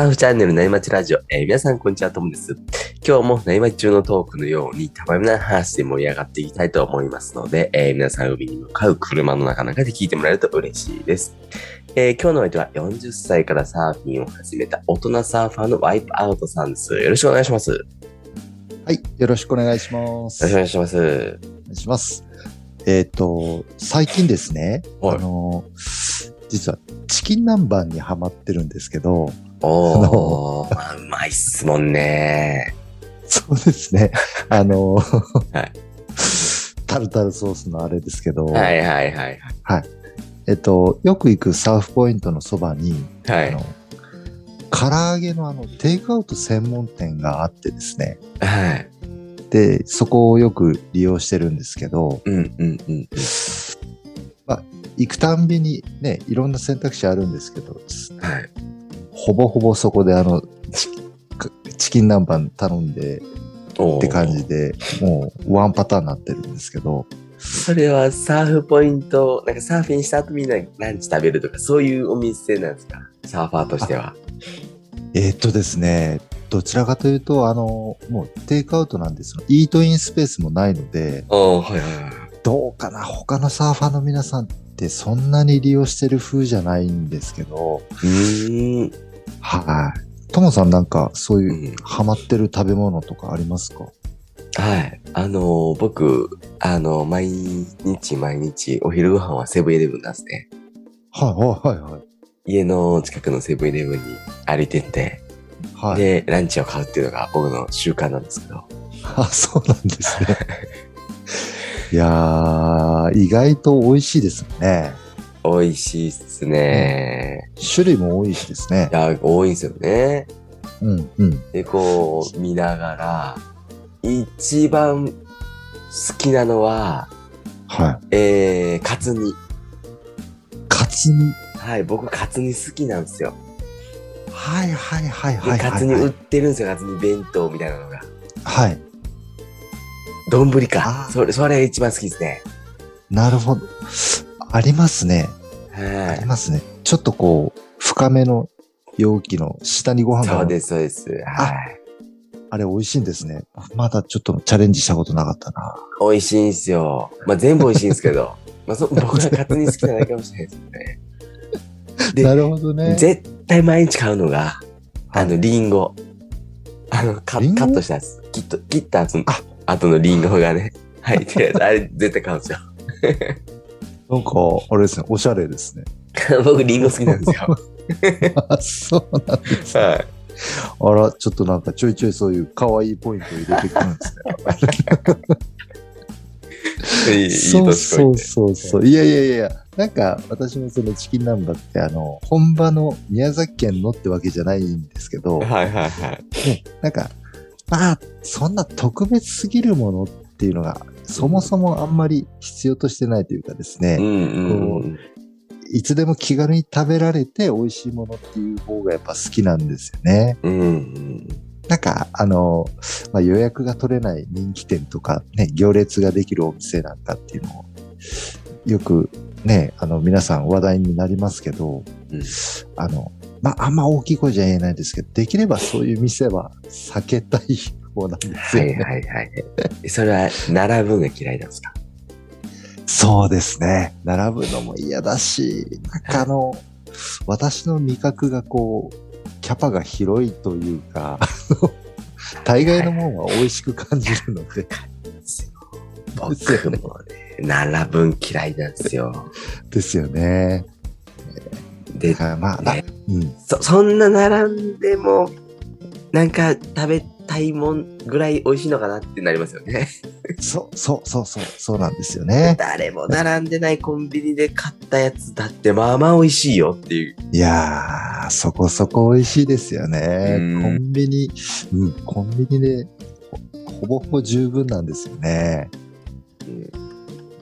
ターフチャンネルなりまちラジオ、えー皆さんこんにちは、ともです。今日もなりまち中のトークのように、たまにな話で盛り上がっていきたいと思いますので、えー皆さん海に向かう車の中なんかで聞いてもらえると嬉しいです。えー今日の相手は40歳からサーフィンを始めた大人サーファーのワイプアウトさんです。よろしくお願いします。よはい、よろしくお願いします。ろしくお願いします。お願いします。えっ、と、最近ですね、はいあの、実はチキン南蛮にハマってるんですけど、おー、まあ、うまいっすもんね。そうですね、あの、いタルタルソースのあれですけど、はいはいはいえっと、よく行くサーフポイントのそばに、はい。あの、唐揚げのあの、テイクアウト専門店があってですね、はい。で、そこをよく利用してるんですけど、うんうんうん。行くたんびにね、いろんな選択肢あるんですけど、はい。ほぼほぼそこであの、チチキン南蛮頼んでって感じで、もうワンパターンになってるんですけど、それはサーフポイント、なんかサーフィンした後みんなランチ食べるとか、そういうお店なんですか？サーファーとしては。えーっとですね、どちらかというと、あの、もうテイクアウトなんですよ。イートインスペースもないので、はいはい。どうかな他のサーファーの皆さんってそんなに利用してる風じゃないんですけど、うーん。はい。ともさんなんかそういううんハマってる食べ物とかありますか？はい。あのー僕、あのー毎日毎日お昼ご飯はセブンイレブンなんですね。はいはいはいはい。家の近くのセブンイレブンに歩いてって、はい。で、ランチを買うっていうのが僕の習慣なんですけど。あ、そうなんですね。いやー、意外と美味しいですよね。美味しいっすね。種類も多いしですねい。や、多いんですよね。うん、うん。で、こう、見ながら、一番好きなのは、はい。えー、カツ煮。カツ煮？はい、僕カツ煮好きなんですよ。はいはいはいではい、はい。カツ煮売ってるんですよ、カツ煮弁当みたいなのが。はい。丼あか。ーそれ、それが一番好きですね。なるほど。ありますね。あはい。りますね。ちょっとこう、深めの容器の下にご飯が。そうです、そうです。はい。あれ美味しいんですね。まだちょっとチャレンジしたことなかったな。美味しいんですよ。まあ、全部美味しいんですけど。まあ、そ僕はカツ煮好きじゃないかもしれないですね。でなるほどね。絶対毎日買うのが、あの、はいリンゴ。あの、カカットしたやつ。切っと切ったやつのあ後のリンゴがね、入ってるやつ。あれ、絶対買うんですよ。なんか、あれですね、おしゃれですね。僕、リンゴ好きなんですよ。あそうなんですね。はい。あら、ちょっとなんかちょいちょいそういう可愛いポイントを入れてくるんですね。そう。そうそうそう。いやいやいやいや、なんか私もそのチキン南蛮ってあの、本場の宮崎県のってわけじゃないんですけど、はいはいはい。ね、なんか、まあ、そんな特別すぎるものっていうのが、そもそもあんまり必要としてないというかですね、うんうん。いつでも気軽に食べられて美味しいものっていう方がやっぱ好きなんですよね。うんうん。なんか、あの、まあ、予約が取れない人気店とか、ね、行列ができるお店なんかっていうのを、よくね、あの、皆さん話題になりますけど、うんあの、まあ、あんま大きい声じゃ言えないですけど、できればそういう店は避けたい方なんですはいよね。はいはい。それは、並ぶのが嫌いなんですか？そうですね。並ぶのも嫌だし、なんかあの、私の味覚がこう、キャパが広いというか、大概のものは美味しく感じるので、僕もね、並ぶん嫌いなんですよ。ですよね。でまあ、ねうん。そ、そんな並んでも、なんか食べたいもんぐらい美味しいのかなってなりますよね。そう、そう、そう、そう、そうなんですよね。誰も並んでないコンビニで買ったやつだってまあまあ美味しいよっていう。いやー、そこそこ美味しいですよね。うんコンビニ、うん、コンビニでほほぼほぼ十分なんですよね。うん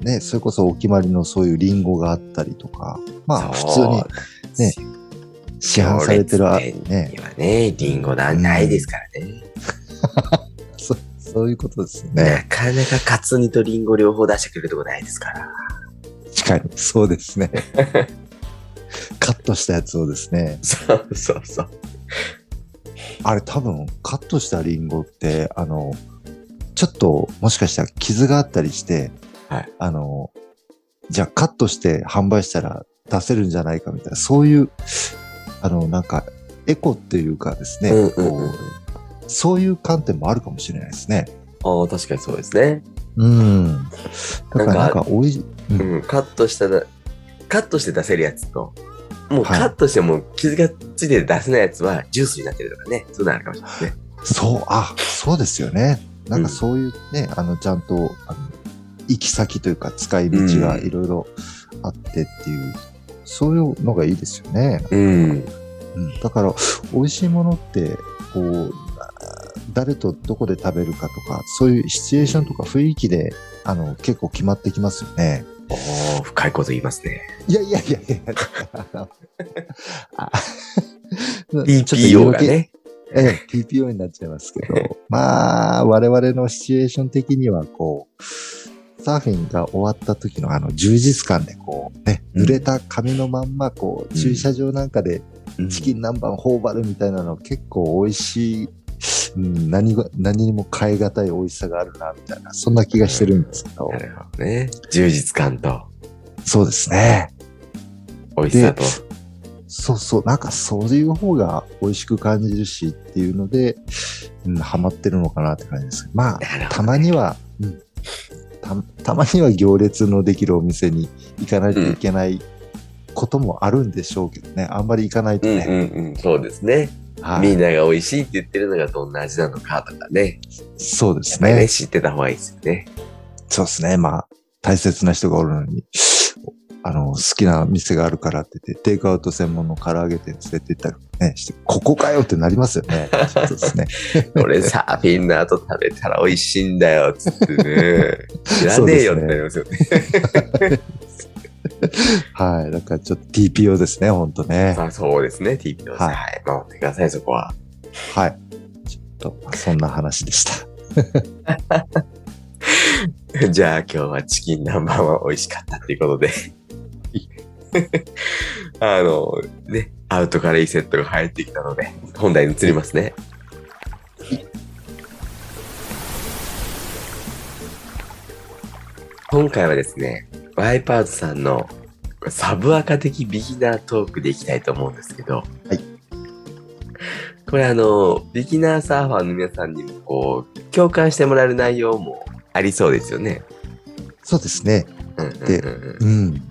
ね、それこそお決まりのそういうリンゴがあったりとか、まあ普通にね市販されてるねに、はね、リンゴなんないですからね。そそういうことですよなね。かなかカツ煮とリンゴ両方出してくれるとこないですから。確かに、そうですね。カットしたやつをですね。そうそうそう。あれ多分カットしたリンゴって、あの、ちょっともしかしたら傷があったりして、はいあの、じゃあカットして販売したら出せるんじゃないかみたいな、そういう、あの、なんか、エコっていうかですね、うんうんうんそういう観点もあるかもしれないですね。ああ、確かにそうですね。うん。だからなんなんかか、おいし、うんうん、カットしたら、カットして出せるやつと、もうはいカットしても傷がついてて出せないやつはジュースになってるとかね、そういうのあるかもしれないですね。そう、あ、そうですよね。なんかそういうね、あの、ちゃんと、あの、行き先というか、使い道がいろいろあってっていう、そういうのがいいですよね。うん。うん。だから、美味しいものって、こう、誰とどこで食べるかとか、そういうシチュエーションとか雰囲気で、あの、結構決まってきますよね。おー、深いこと言いますね。いやいやいやいや、あのあちょっと TPO がね。ええ、TPO になっちゃいますけど、まあ、我々のシチュエーション的には、こう、サーフィンが終わった時のあの充実感で、こうね、うん濡れた紙のまんま、こう、うん駐車場なんかでうんチキン南蛮頬張るみたいなの結構美味しい、うん、何が、何にも変え難い美味しさがあるな、みたいな、そんな気がしてるんですけどな、るほどね。充実感とそうですね。美味しさと。そうそう、なんかそういう方が美味しく感じるしっていうので、うん、ハマってるのかなって感じです。まあ、ねたまには、うん、たたまには行列のできるお店に行かないといけないこともあるんでしょうけどね、あんまり行かないとうんね。うんうん、そうですね。はいみんなが美味しいって言ってるのがどんな味なのかとかね。そうですねね。知ってた方がいいですよね。そうですね。まあ、大切な人がおるのに、あの、好きな店があるからって言って、テイクアウト専門の唐揚げ店連れて行ったりね、して、ここかよってなりますよね。そうですね。俺サーフィンの後食べたら美味しいんだよ、つってね。知らねえよってなりますよね。はい。だからちょっと TPO ですね、ほんとね。あそうですね、TPO です。はいはい。守ってください、そこは。はい。ちょっと、そんな話でした。じゃあ今日はチキン南蛮は美味しかったっていうことで。あの、ね、アウトからいいセットが入ってきたので、本題に移りますね。今回はですね、ワイパーズさんのサブアカ的ビギナートークでいきたいと思うんですけど、はい。これあの、ビギナーサーファーの皆さんにもこう、共感してもらえる内容もありそうですよね。そうですね。うんうんでうんうんうん。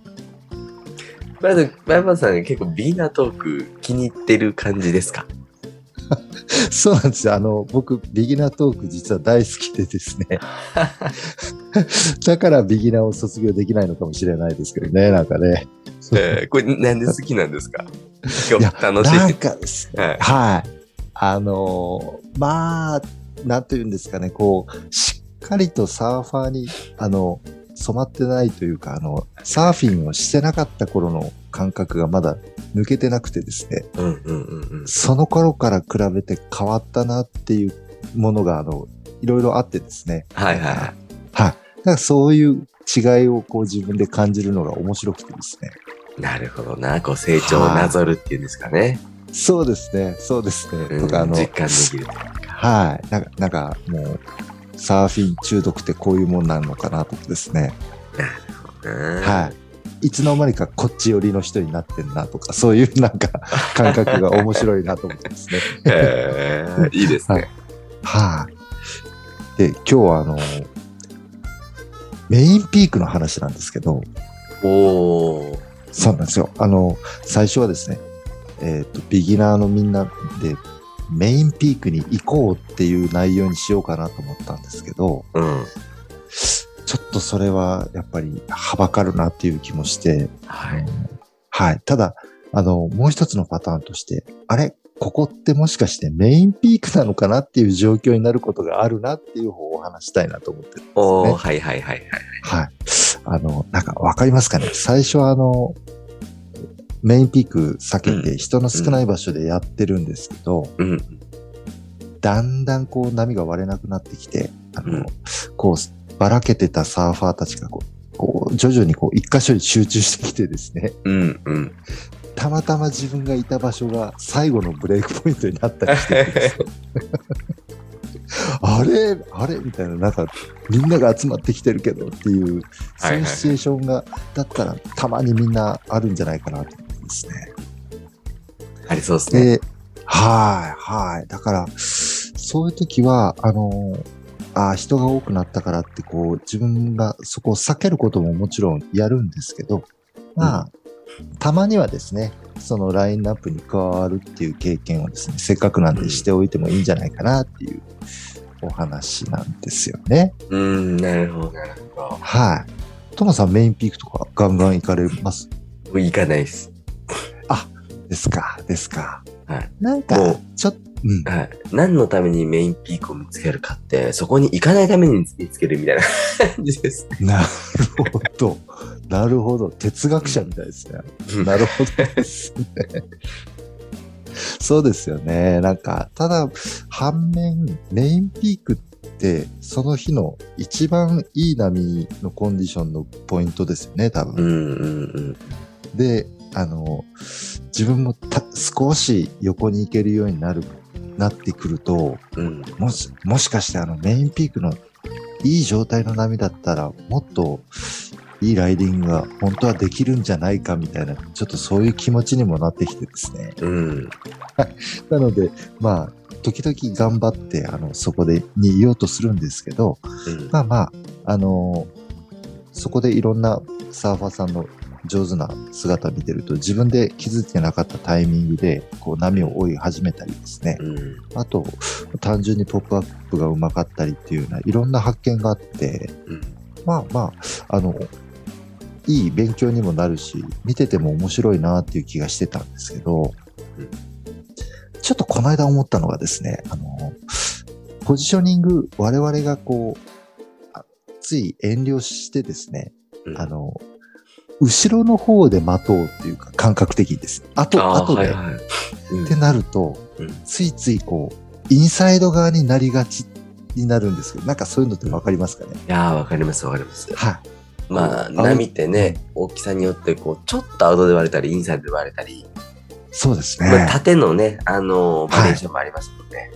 まず、バイバーさん結構ビギナートーク気に入ってる感じですか？そうなんですよ。あの、僕、ビギナートーク実は大好きでですね。だからビギナーを卒業できないのかもしれないですけどね、なんかね。えーこれなんで好きなんですか？今 いや日楽しい。なんかですね、はいはい。あのーまあ、なんというんですかね、こう、しっかりとサーファーに、あの、染まってないというか、あの、サーフィンをしてなかった頃の感覚がまだ抜けてなくてですね、うんうんうんうん。その頃から比べて変わったなっていうものが、あの、いろいろあってですね。はいはいはい。はい。だからそういう違いをこう自分で感じるのが面白くてですね。なるほどな。こう成長をなぞるっていうんですかね。そうですね。そうですね。うんとか、あの、実感できると。はい。なんか、なんかもう、サーフィン中毒ってこういうもんなのかなとですね。うんはい。いつの間にかこっち寄りの人になってんなとか、そういうなんか 感覚が面白いなと思ってですね。へーいいですね。はい。で、今日はあの、メインピークの話なんですけど、おー。そうなんですよ。あの、最初はですね、えっ、と、ビギナーのみんなでメインピークに行こうっていう内容にしようかなと思ったんですけど、うん。ちょっとそれはやっぱりはばかるなっていう気もして、はい。はい。ただ、あの、もう一つのパターンとして、あれ？ここってもしかしてメインピークなのかなっていう状況になることがあるなっていう方をお話したいなと思ってるんですね。はいはいはいはい。はい。あの、なんかわかりますかね？最初はあの、メインピーク避けうて人の少ない場所でやってるんですけど、うん。だんだんこう波が割れなくなってきて、あの、うん。こう、ばらけてたサーファーたちがこう、こう徐々にこう一箇所に集中してきてですね、うんうん。たまたま自分がいた場所が最後のブレイクポイントになったりして あれ？あれ？みたいな、なんか、みんなが集まってきてるけどっていう、そういうシチュエーションが、だったら、たまにみんなあるんじゃないかなとですね。ありそうですね。で、はい、はい。だから、そういう時は、あの、あ人が多くなったからって、こう、自分がそこを避けることももちろんやるんですけど、まあ、たまにはですね、そのラインナップに加わるっていう経験をですね、せっかくなんでしておいてもいいんじゃないかなっていうお話なんですよね。うん、なるほど、なるほはい。トモさんメインピークとかガンガン行かれます？行かないです。ですか、ですか。はい。なんかちょっと、うん。はい。何のためにメインピークを見つけるかって、そこに行かないために見つけるみたいな感じです。なるほど。なるほど。哲学者みたいですね。なるほどですね。そうですよね。なんか、ただ、反面、メインピークって、その日の一番いい波のコンディションのポイントですよね、多分。うんうんうん。で、あの、自分もた少し横に行けるようになる、なってくると、うん。もし、もしかしてあのメインピークのいい状態の波だったら、もっといいライディングが本当はできるんじゃないかみたいな、ちょっとそういう気持ちにもなってきてですね。うん。なので、まあ、時々頑張って、あの、そこで、にいようとするんですけど、うん。まあまあ、あのそこでいろんなサーファーさんの上手な姿を見てると、自分で気づいてなかったタイミングで、こう波を追い始めたりですね。うん。あと、単純にポップアップがうまかったりっていうような、いろんな発見があって、うん。まあまあ、あの、いい勉強にもなるし、見てても面白いなっていう気がしてたんですけど、うんちょっとこの間思ったのがですね、あの、ポジショニング、我々がこう、あつい遠慮してですね、うんあの、後ろの方で待とうっていうか感覚的にですね。あと、あーあとで、はいはい。うんってなると、うんついついこう、インサイド側になりがちになるんですけど、なんかそういうのってわかりますかね、いやー、わかりますわかります。はい。まあ、あ波ってね、大きさによって、こう、ちょっとアウトで割れたり、インサイドで割れたり、そうですまあ、ね。縦のね、あのー、バリエーションもありますもんね。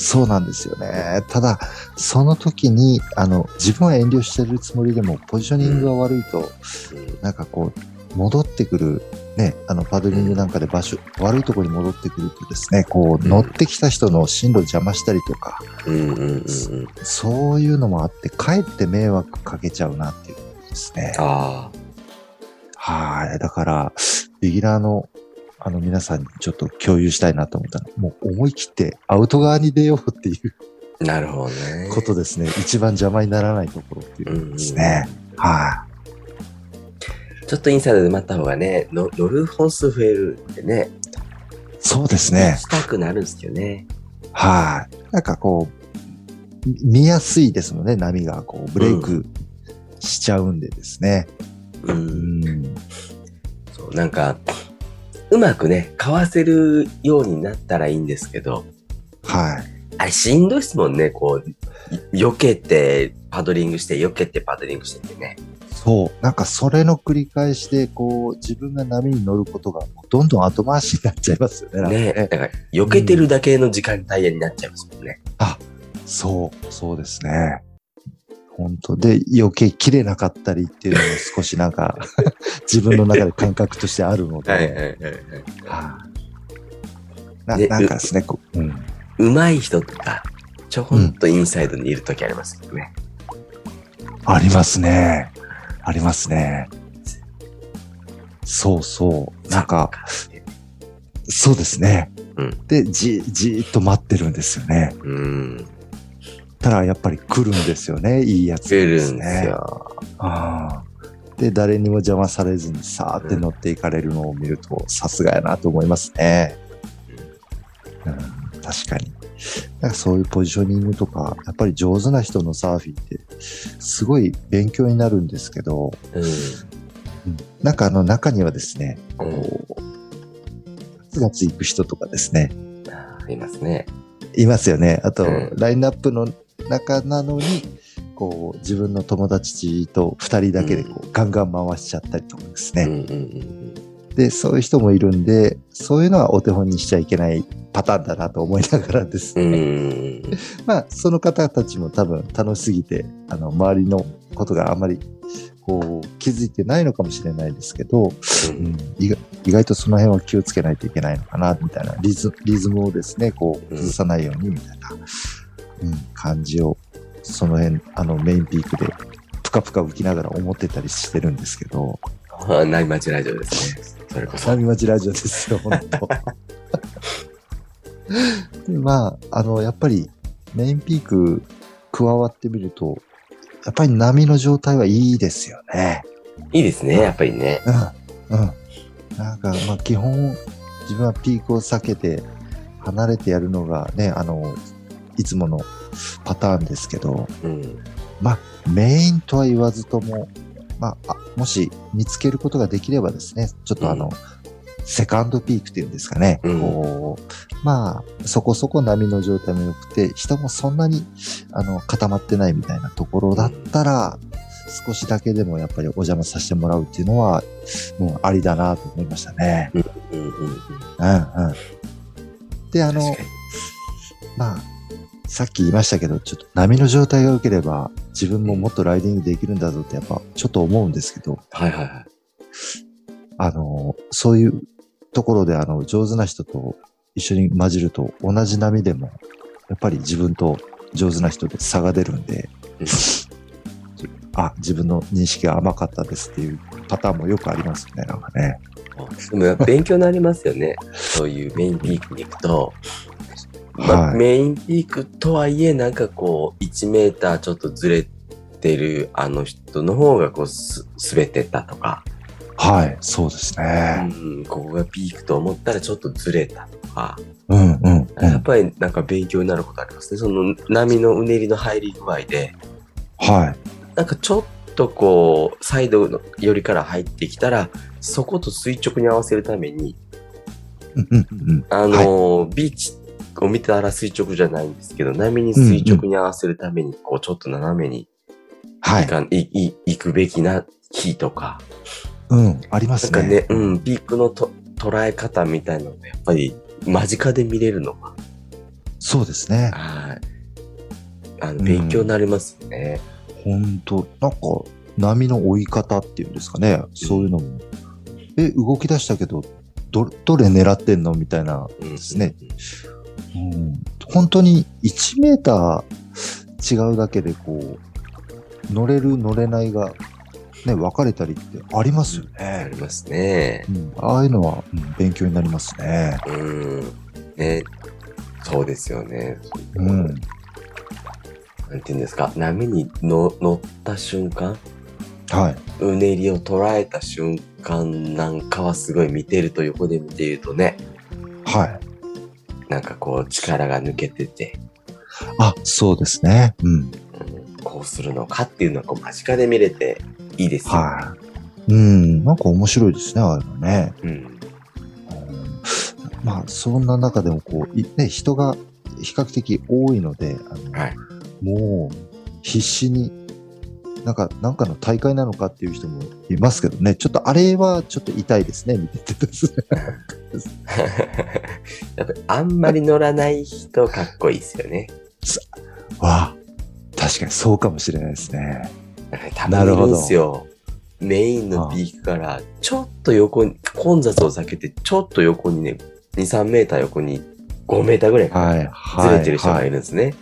そうなんですよね。ただ、その時に、あの、自分は遠慮してるつもりでも、ポジショニングが悪いと、うんなんかこう、戻ってくる、ね、あの、パドリングなんかで場所、悪いところに戻ってくるとですね、こう、うん乗ってきた人の進路を邪魔したりとか。そういうのもあって、かえって迷惑かけちゃうなっていうことですね。あはい。だから、ビギナーの、あの、皆さんにちょっと共有したいなと思ったのもう思い切ってアウト側に出ようっていうあ、なるほどね。ことですね。一番邪魔にならないところっていうことですね。はちょっとインサイドで待った方がね、の乗る本数増えるんでね、い。そうですね。したくなるんですよね。はい。なんかこう、み見やすいですもんね。波がこう、ブレイクしちゃうんでですね。う。うんん。そう、なんか、うまくね、かわせるようになったらいいんですけど、はい。あれしんどいっすもんね、こう、い避けて、パドリングして、避けて、パドリングしてってね。そう。なんかそれの繰り返しで、こう、自分が波に乗ることが、どんどん後回しになっちゃいますよね。ね、だから、避けてるだけの時間帯になっちゃいますもんね。そう、そうですね。本当で、余計切れなかったりっていうのも少しなんか、自分の中で感覚としてあるので。はいはいはいはい。はいななんかですね、こう、うん。上手い人とか、ちょこんとインサイドにいるときありますよね。ありますね。ありますね。そうそう。なんか、そうですね。うんで、じ、じーっと待ってるんですよね。うん。ただやっぱり来るんですよね。いいやつですね。んですよ。あーで、誰にも邪魔されずにさーって乗っていかれるのを見ると、さすがやなと思いますね。うん、確かに。なんかそういうポジショニングとか、やっぱり上手な人のサーフィンって、すごい勉強になるんですけど、うん。なんかあの中にはですね、うんこう、ガツガツ行く人とかですね、あいますね。いますよね。あと、うんラインナップの中なのに、こう、自分の友達と二人だけでこう、ガンガン回しちゃったりとかですね。うんうんうんで、で、そういう人もいるんで、そういうのはお手本にしちゃいけないパターンだなと思いながらですうね。ん。まあ、その方たちも多分楽しすぎて、あの、周りのことがあまり、こう、気づいてないのかもしれないですけど、ううんん、意外とその辺は気をつけないといけないのかな、みたいな、リズリズムをですね、こう、崩さないように、みたいな、うん、感じを、その辺、あの、メインピークで、ぷかぷか浮きながら思ってたりしてるんですけど、あないまちラジオですね。それこそ。サミマチラジオですよ、本当で、まあ、あの、やっぱり、メインピーク加わってみると、やっぱり波の状態はいいですよね。いいですね、やっぱりね。うん。うん。なんか、まあ、基本、自分はピークを避けて、離れてやるのがね、あの、いつものパターンですけど、うん。まあ、メインとは言わずとも、まあ、あもし見つけることができればですね、ちょっとあの、うんセカンドピークっていうんですかね、うんこう、まあ、そこそこ波の状態も良くて、人もそんなに、あの、固まってないみたいなところだったら、少しだけでもやっぱりお邪魔させてもらうっていうのは、もうありだなと思いましたね。うんうんうん。うんうん。で、あの。まあ、さっき言いましたけど、ちょっと波の状態が良ければ、自分ももっとライディングできるんだぞってやっぱちょっと思うんですけど、はいはいはい。あの、そういうところであの、上手な人と一緒に混じると同じ波でも、やっぱり自分と上手な人で差が出るんで、うんあ、自分の認識が甘かったですっていうパターンもよくありますよね、なんかね。でもやっぱ勉強になりますよね。そういうメインピークに行くと、まあはいメインピークとはいえ、なんかこう、1メーターちょっとずれてるあの人の方がこうす、滑ってったとか、はい、そうですうね。ん、ここがピークと思ったらちょっとずれたとか、うん、うん、うん。やっぱりなんか勉強になることありますね。その波のうねりの入り具合で、はい。なんかちょっとこう、サイドの寄りから入ってきたら、そこと垂直に合わせるために、うん、うん、うん。あのービーチを見たら垂直じゃないんですけど、波に垂直に合わせるために、こう、ちょっと斜めにはいいい行くべきな日とか、うん、ありまなんすね。かね、うん、ピークのと捉え方みたいなのが、やっぱり間近で見れるのが、そうですね。はい。あの、勉強になりますよね。本当なんか、波の追い方っていうんですかね。そういうのも。え、動き出したけど、ど、どれ狙ってんのみたいな。うんですね。うん、本当に1メーター違うだけで、こう、乗れる乗れないが、ね、分かれたりってありますよあね。りますね。うん、ああいうのは、うん勉強になりますね。うん。ね。そうですよね。うん。なんて言うんですか、波にの乗った瞬間、はい。うねりを捉えた瞬間なんかはすごい見てると横で見ているとね、はい。なんかこう力が抜けてて、あ、そうですね。うん。うん、こうするのかっていうのがこう間近で見れていいですよ。はい。うん。なんか面白いですね、ああいうのね。うん。うんまあ、そんな中でも、こう、いね、人が比較的多いので、あのはい。もう、必死に、なんか、なんかの大会なのかっていう人もいますけどね、ちょっとあれはちょっと痛いですね、見ててですね。あんまり乗らない人かっこいいですよね。わあ、確かにそうかもしれないですね。多分いるんですよ。メインのピークからちょっと横に、混雑を避けてちょっと横にね、2、3メーター横に5メーターぐらいはい、はい。ずれてる人がいはいるんですね。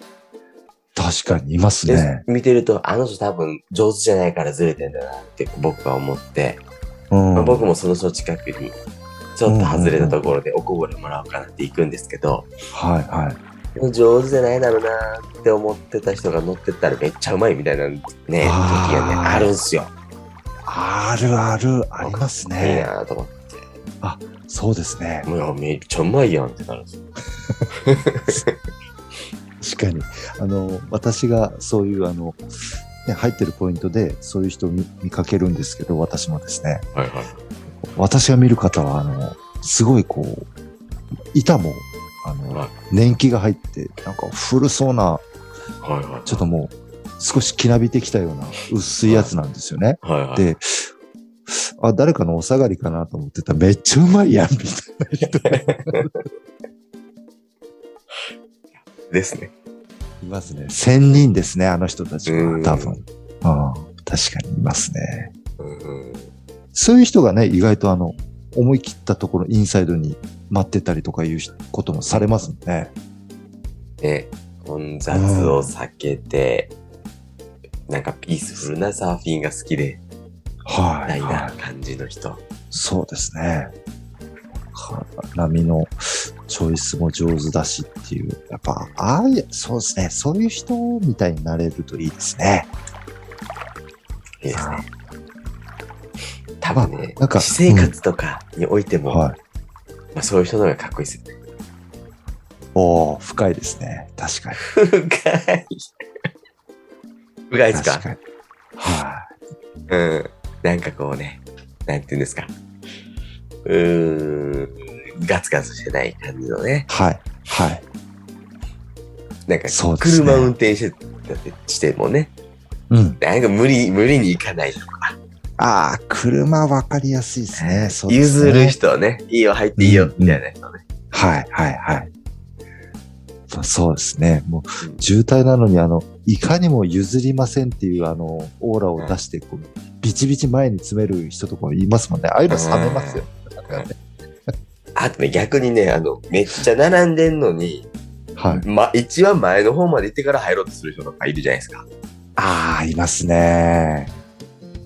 確かにいますでね。見てると、あの人多分上手じゃないからずれてんだなって僕は思って、うん。まあ、僕もその人近くに、ちょっと外れたところでおこぼれもらおうかなって行くんですけど、はい、はい。上手じゃないだろうなって思ってた人が乗ってったらめっちゃうまいみたいなね、時がね、あるんすよ。あるある、ありますいいね。なと思って。そうですね。もうめっちゃうまいやんってなるんですよ。確かに。あの、私がそういう、あの、ね、入ってるポイントで、そういう人を見見かけるんですけど、私もですね。はいはい。私が見る方は、あの、すごいこう、板も、あの、はい年季が入って、なんか古そうな、はいはい。ちょっともう、少しきなびてきたような薄いやつなんですよね。はいはい。で、あ、誰かのお下がりかなと思ってたらめっちゃうまいやん、みたいな人 ですね。いますね。千人ですね、あの人たちはうん。多分。ああ確かにいますね。うんそういう人がね、意外とあの、思い切ったところ、インサイドに待ってたりとかいうこともされますもんね。ね、混雑を避けて、なんかピースフルなサーフィンが好きで、はい。ないはない感じの人。そうですね。か波のチョイスも上手だしっていう。やっぱ、ああいう、そうですね。そういう人みたいになれるといいですね。いいですね。多分ね、なんか私生活とかにおいても、はい。まあ、そういう人の方がかっこいいですよね。おー、深いですね。確かに。深い。深いですか？確かに。はうん。なんかこうね、なんていうんですか。うーん、ガツガツしてない感じのね。い。はい。はい。なんか、そうですね車運転してたってしてもね、うん。なんか無理、無理に行かないとか、ああ、車わかりやすいですね。そうです譲ねる人ね、いいよ、入っていいようん、みたいな人ね。はい、はい、はい。そうそうですね。もう、うん渋滞なのに、あの、いかにも譲りませんっていう、あの、オーラを出して、こう、ビチビチ前に詰める人とかもいますもんね。ああいうの冷めますよ。なんかねあとね、逆にね、あの、めっちゃ並んでんのに、はい。ま、一番前の方まで行ってから入ろうとする人とかいるじゃないですか。ああ、いますね。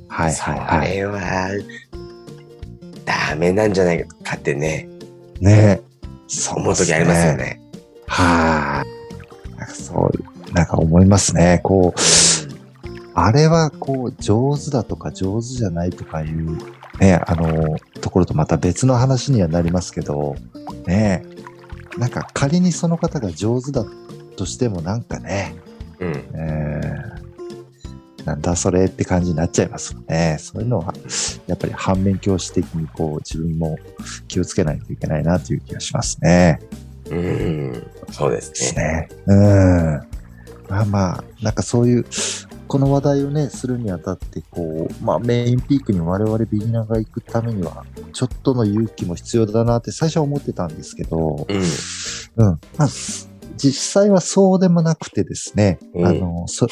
はい、はい、そはい。れは、ダメなんじゃないかってね、ねそう思う時ありますよ。ね。はい。なんかそう、なんか思いますね。こう、あれはこう上手だとか上手じゃないとかいうね、あの、ところとまた別の話にはなりますけど、ね、なんか仮にその方が上手だとしてもなんかね、うん。えーなんだそれって感じになっちゃいますもんね。そういうのは、やっぱり反面教師的にこう自分も気をつけないといけないなという気がしますね。うん。そうですですね。ね。うん。まあまあ、なんかそういう、この話題をね、するにあたって、こう、まあメインピークに我々ビギナーが行くためには、ちょっとの勇気も必要だなって最初は思ってたんですけど、うん。うん。まあ、実際はそうでもなくてですね、うんあの、そ、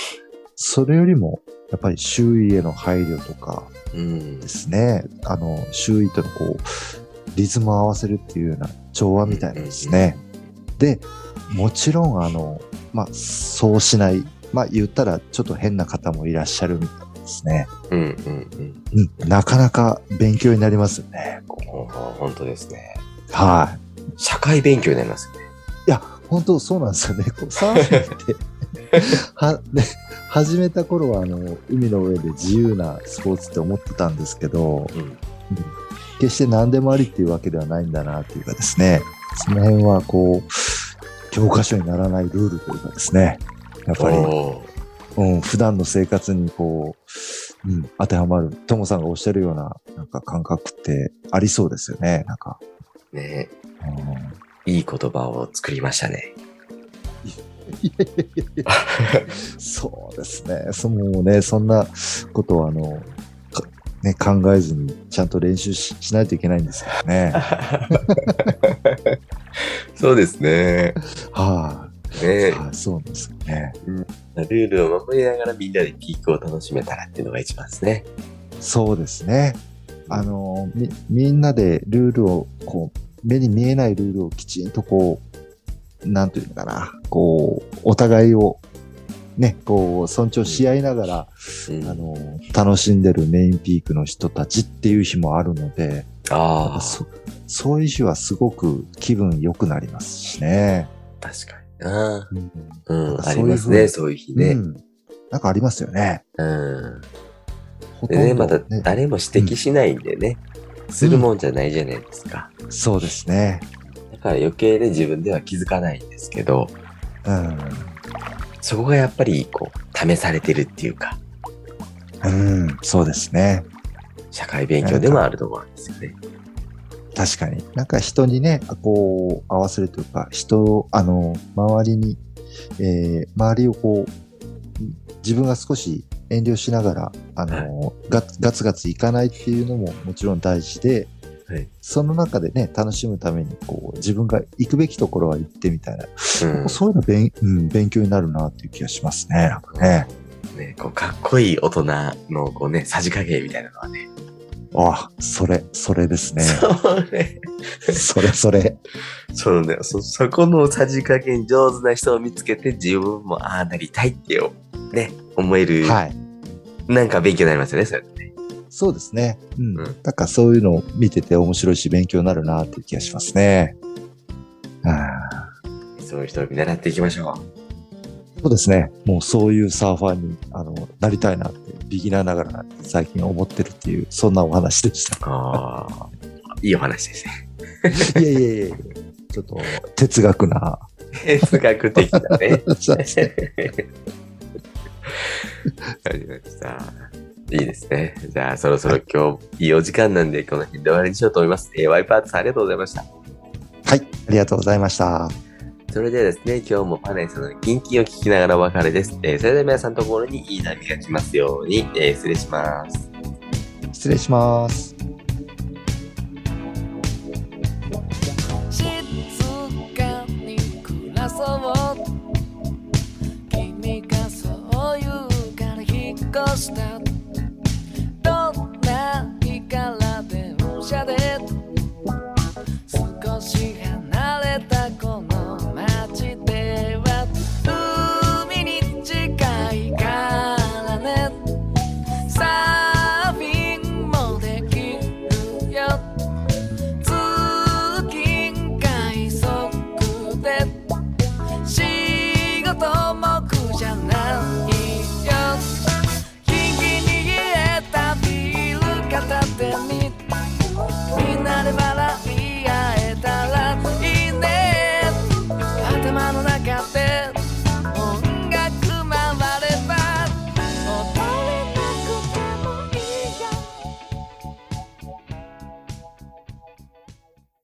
それよりも、やっぱり周囲への配慮とかうんで。すね、あの、周囲とのこう、リズムを合わせるっていうような調和みたいなですね。で、もちろん、あの、まあ、そうしない、まあ、言ったらちょっと変な方もいらっしゃるみたいですね。うん。うん。うん。うん、なかなか勉強になりますよね。本当ですね。うはい。社会勉強になりますよね。いや、本当そうなんですよね。こうサーフィンって、は、ね、始めた頃は、あの、海の上で自由なスポーツって思ってたんですけど、うん。決して何でもありっていうわけではないんだなっていうかですね、その辺はこう、教科書にならないルールというかですね、やっぱり、うん、普段の生活にこう、うん、当てはまる、ともさんがおっしゃるような、なんか感覚ってありそうですよね、なんか。ねうんいい言葉を作りましたね。いやいやいやいやそうですね。そのね、そんなことをあの、かね、考えずにちゃんと練習ししないといけないんですよね。そうですね。はい、ねはいそうなんですよね。ルールを守りながらみんなでピークを楽しめたらっていうのが一番ですね。そうですね。あの、み、みんなでルールを、こう、目に見えないルールをきちんとこう、なんていうのかな、こう、お互いを、ね、こう、尊重し合いながら、うんあの、楽しんでるメインピークの人たちっていう日もあるので、ああ、そそういう日はすごく気分良くなりますしね。確かにな。うんうん、ありますね、そういう日ね。うんなんかありますよね。うん。ほとんどでね、また誰も指摘しないんでね、するもんじゃないじゃないですか。そうですね。だから余計で自分では気づかないんですけど、うん。そこがやっぱり、こう、試されてるっていうか、うん、そうですね。社会勉強でもあるところなんですよね。確かに。なんか人にね、こう、合わせるというか、人を、あの、周りに、えー周りをこう、自分が少し遠慮しながら、あの、ガツガツガツいかないっていうのももちろん大事で、はい。その中でね、楽しむために、こう、自分が行くべきところは行ってみたいな、うん。そういうの勉,、うん、勉強になるなっていう気がしますね。なんかね。ね、こうかっこいい大人のこうね、さじ加減みたいなのはね。あ、それ、それですね。そうね。それそれ。そのね、そ、そこのさじ加減上手な人を見つけて自分もああなりたいってよ、ね、思える、はい。なんか勉強になりますよね、それ。そうですね。うん。うんなんかそういうのを見てて面白いし勉強になるなっていう気がしますね。あーそういう人を見習っていきましょそうですね。もうそういうサーファーにあのなりたいなって、ビギナーながら最近思ってるっていう、そんなお話でした。う。ああ、いいお話ですね。いやいやいやちょっと哲学な。哲学的だね。そうですねありました。いいですね。じゃあ、そろそろ今日、いいお時間なんで、この辺で終わりにしようと思います。えー、ワイパートさんありがとうございました。はい。ありがとうございました。それではですね、今日もパネさんのキンキンを聞きながらお別れです。えーそれでは皆さんのところにいい波が来ますように、えー失礼します。失礼します。静かに暮らそう君がそう言うから引っ越したどんな日から電車で